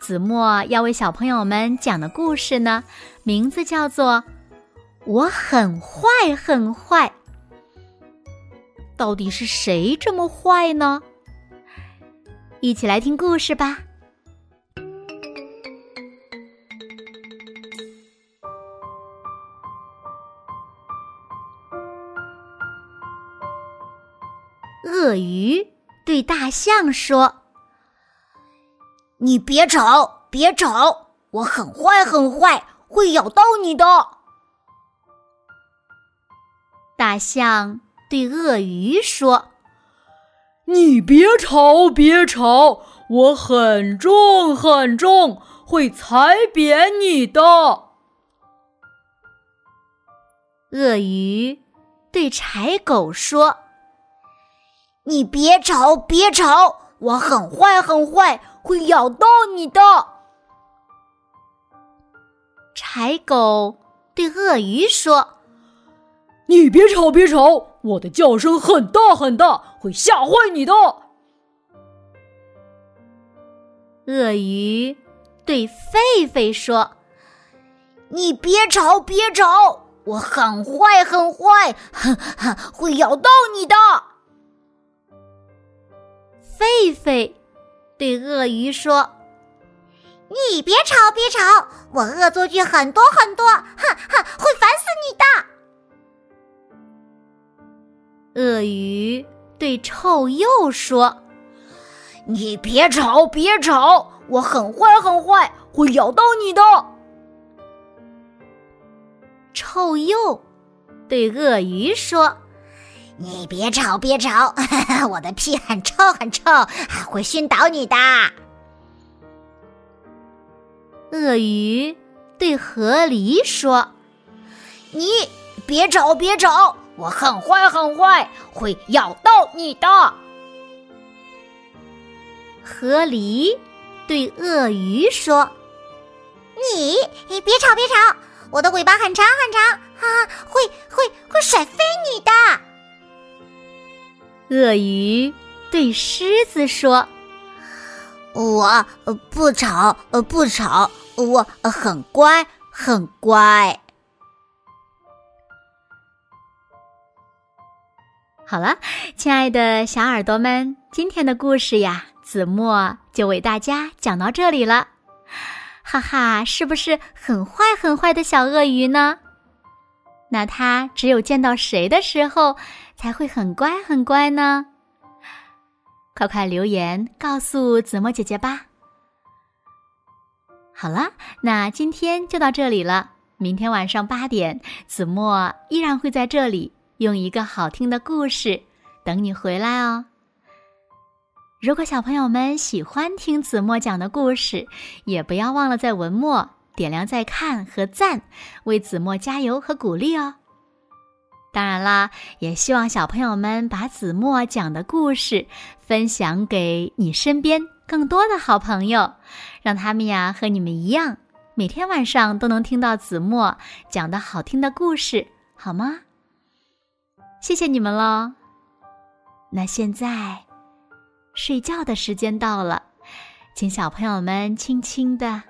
子墨要为小朋友们讲的故事呢，名字叫做《我很坏很坏》。到底是谁这么坏呢？一起来听故事吧。鳄鱼对大象说。你别吵，别吵！我很坏，很坏，会咬到你的。大象对鳄鱼说：“你别吵，别吵！我很重，很重，会踩扁你的。”鳄鱼对柴狗说：“你别吵，别吵！我很坏，很坏。”会咬到你的。柴狗对鳄鱼说：“你别吵，别吵！我的叫声很大很大，会吓坏你的。”鳄鱼对狒狒说：“你别吵，别吵！我很坏，很坏，会咬到你的。”狒狒。对鳄鱼说：“你别吵，别吵！我恶作剧很多很多，哼哼，会烦死你的。”鳄鱼对臭鼬说：“你别吵，别吵！我很坏，很坏，会咬到你的。”臭鼬对鳄鱼说。你别吵，别吵！我的屁很臭，很臭，还会熏倒你的。鳄鱼对河狸说：“你别吵，别吵！我很坏，很坏，会咬到你的。”河狸对鳄鱼说：“你你别吵，别吵！我的尾巴很长，很长，啊，会会会甩飞你的。”鳄鱼对狮子说：“我不吵，不吵，我很乖，很乖。”好了，亲爱的小耳朵们，今天的故事呀，子墨就为大家讲到这里了。哈哈，是不是很坏很坏的小鳄鱼呢？那它只有见到谁的时候才会很乖很乖呢？快快留言告诉子墨姐姐吧。好了，那今天就到这里了。明天晚上八点，子墨依然会在这里用一个好听的故事等你回来哦。如果小朋友们喜欢听子墨讲的故事，也不要忘了在文末。点亮再看和赞，为子墨加油和鼓励哦！当然啦，也希望小朋友们把子墨讲的故事分享给你身边更多的好朋友，让他们呀和你们一样，每天晚上都能听到子墨讲的好听的故事，好吗？谢谢你们喽！那现在睡觉的时间到了，请小朋友们轻轻的。